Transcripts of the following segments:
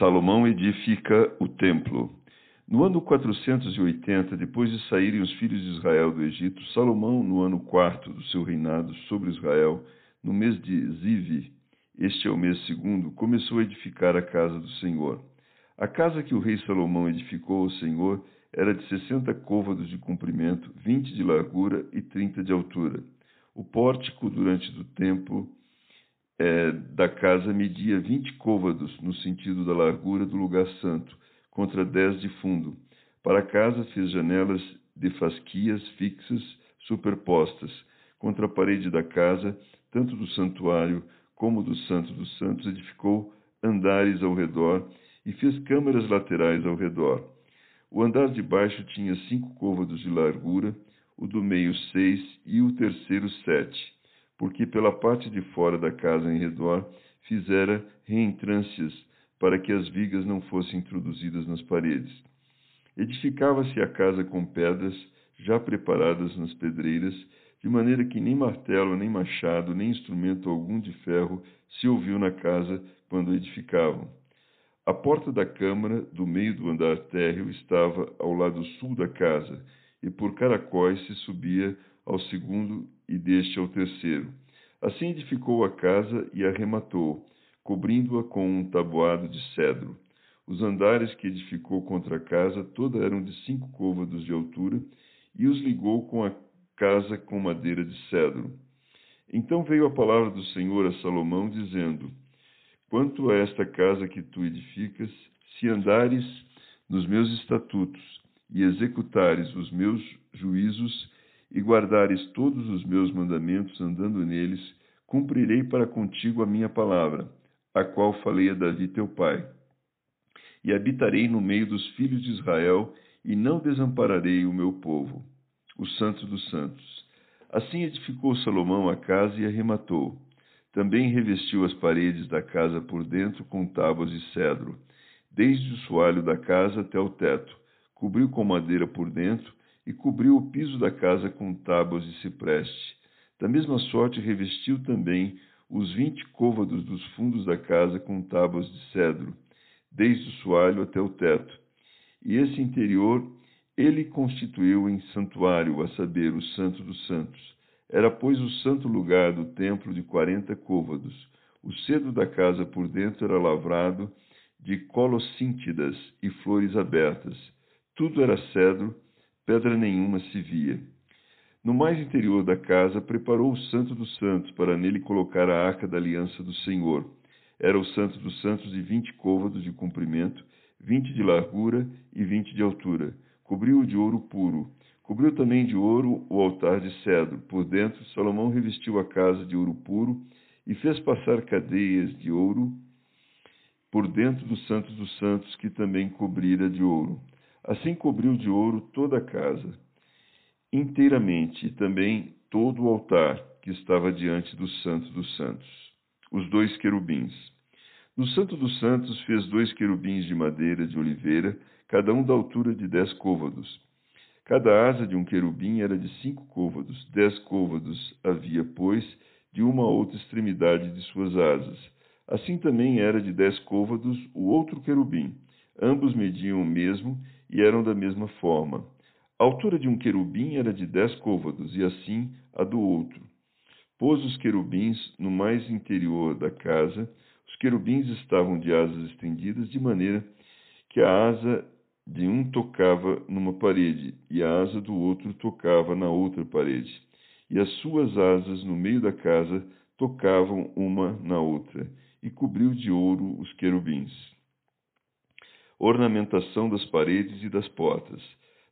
Salomão edifica o templo. No ano 480, depois de saírem os filhos de Israel do Egito, Salomão, no ano quarto do seu reinado sobre Israel, no mês de Ziv, este é o mês segundo, começou a edificar a casa do Senhor. A casa que o rei Salomão edificou ao Senhor era de sessenta côvados de comprimento, vinte de largura e trinta de altura. O pórtico, durante o tempo é, da casa media vinte côvados no sentido da largura do lugar santo, contra dez de fundo. Para a casa fez janelas de fasquias fixas superpostas. Contra a parede da casa, tanto do santuário como do Santo dos Santos, edificou andares ao redor e fez câmaras laterais ao redor. O andar de baixo tinha cinco côvados de largura, o do meio seis e o terceiro sete porque pela parte de fora da casa em redor fizera reentrâncias para que as vigas não fossem introduzidas nas paredes. Edificava-se a casa com pedras já preparadas nas pedreiras, de maneira que nem martelo, nem machado, nem instrumento algum de ferro se ouviu na casa quando edificavam. A porta da câmara, do meio do andar térreo, estava ao lado sul da casa, e por caracóis se subia ao segundo e deste ao terceiro. Assim edificou a casa e a rematou, cobrindo-a com um tabuado de cedro. Os andares que edificou contra a casa toda eram de cinco côvados de altura, e os ligou com a casa com madeira de cedro. Então veio a palavra do Senhor a Salomão, dizendo: Quanto a esta casa que tu edificas, se andares nos meus estatutos e executares os meus juízos e guardares todos os meus mandamentos andando neles, cumprirei para contigo a minha palavra, a qual falei a Davi teu pai. E habitarei no meio dos filhos de Israel, e não desampararei o meu povo, o santo dos santos. Assim edificou Salomão a casa e a rematou. Também revestiu as paredes da casa por dentro com tábuas de cedro, desde o soalho da casa até o teto. Cobriu com madeira por dentro e cobriu o piso da casa com tábuas de cipreste. Da mesma sorte, revestiu também os vinte côvados dos fundos da casa com tábuas de cedro, desde o soalho até o teto. E esse interior ele constituiu em santuário, a saber, o Santo dos Santos. Era, pois, o santo lugar do templo de quarenta côvados. O cedro da casa por dentro era lavrado de colossíntidas e flores abertas. Tudo era cedro, pedra nenhuma se via. No mais interior da casa, preparou o Santo dos Santos para nele colocar a arca da aliança do Senhor. Era o Santo dos Santos de vinte côvados de comprimento, vinte de largura e vinte de altura. Cobriu-o de ouro puro. Cobriu também de ouro o altar de cedro. Por dentro, Salomão revestiu a casa de ouro puro e fez passar cadeias de ouro por dentro do Santo dos Santos, que também cobrira de ouro. Assim cobriu de ouro toda a casa, inteiramente, e também todo o altar que estava diante do Santo dos Santos, os dois querubins. No Santo dos Santos fez dois querubins de madeira de oliveira, cada um da altura de dez côvados. Cada asa de um querubim era de cinco côvados, dez côvados havia, pois, de uma outra extremidade de suas asas. Assim também era de dez côvados o outro querubim. Ambos mediam o mesmo e eram da mesma forma. A altura de um querubim era de dez côvados, e assim a do outro. Pôs os querubins no mais interior da casa. Os querubins estavam de asas estendidas, de maneira que a asa de um tocava numa parede, e a asa do outro tocava na outra parede. E as suas asas no meio da casa tocavam uma na outra, e cobriu de ouro os querubins ornamentação das paredes e das portas.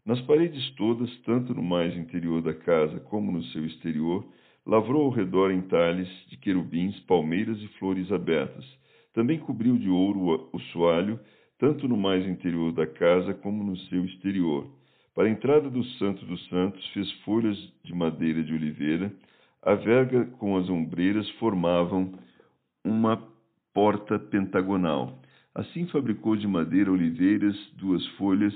Nas paredes todas, tanto no mais interior da casa como no seu exterior, lavrou ao redor entalhes de querubins, palmeiras e flores abertas. Também cobriu de ouro o soalho, tanto no mais interior da casa como no seu exterior. Para a entrada do Santo dos Santos, fez folhas de madeira de oliveira. A verga com as ombreiras formavam uma porta pentagonal. Assim fabricou de madeira oliveiras duas folhas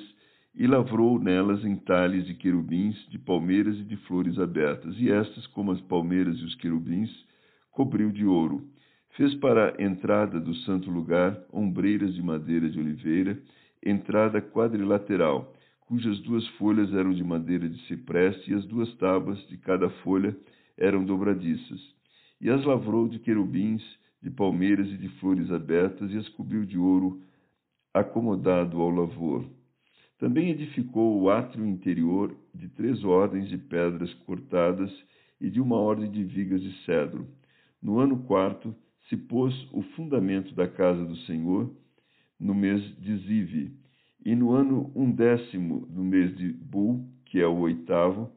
e lavrou nelas entalhes de querubins, de palmeiras e de flores abertas. E estas, como as palmeiras e os querubins, cobriu de ouro. Fez para a entrada do santo lugar ombreiras de madeira de oliveira, entrada quadrilateral, cujas duas folhas eram de madeira de cipreste e as duas tábuas de cada folha eram dobradiças. E as lavrou de querubins, de palmeiras e de flores abertas e as cobriu de ouro acomodado ao lavor. Também edificou o átrio interior de três ordens de pedras cortadas e de uma ordem de vigas de cedro. No ano quarto, se pôs o fundamento da casa do Senhor no mês de Zive, e no ano undécimo do mês de Bul, que é o oitavo,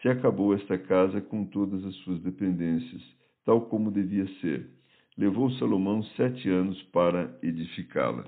se acabou esta casa com todas as suas dependências, tal como devia ser. Levou Salomão sete anos para edificá-la.